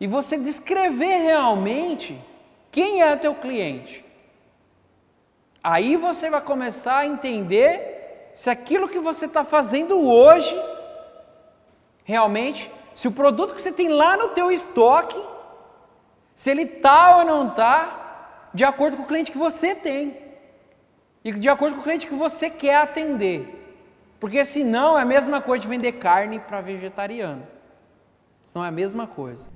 e você descrever realmente quem é o teu cliente. Aí você vai começar a entender se aquilo que você está fazendo hoje, realmente, se o produto que você tem lá no teu estoque, se ele está ou não está de acordo com o cliente que você tem e de acordo com o cliente que você quer atender. Porque senão é a mesma coisa de vender carne para vegetariano. Senão é a mesma coisa.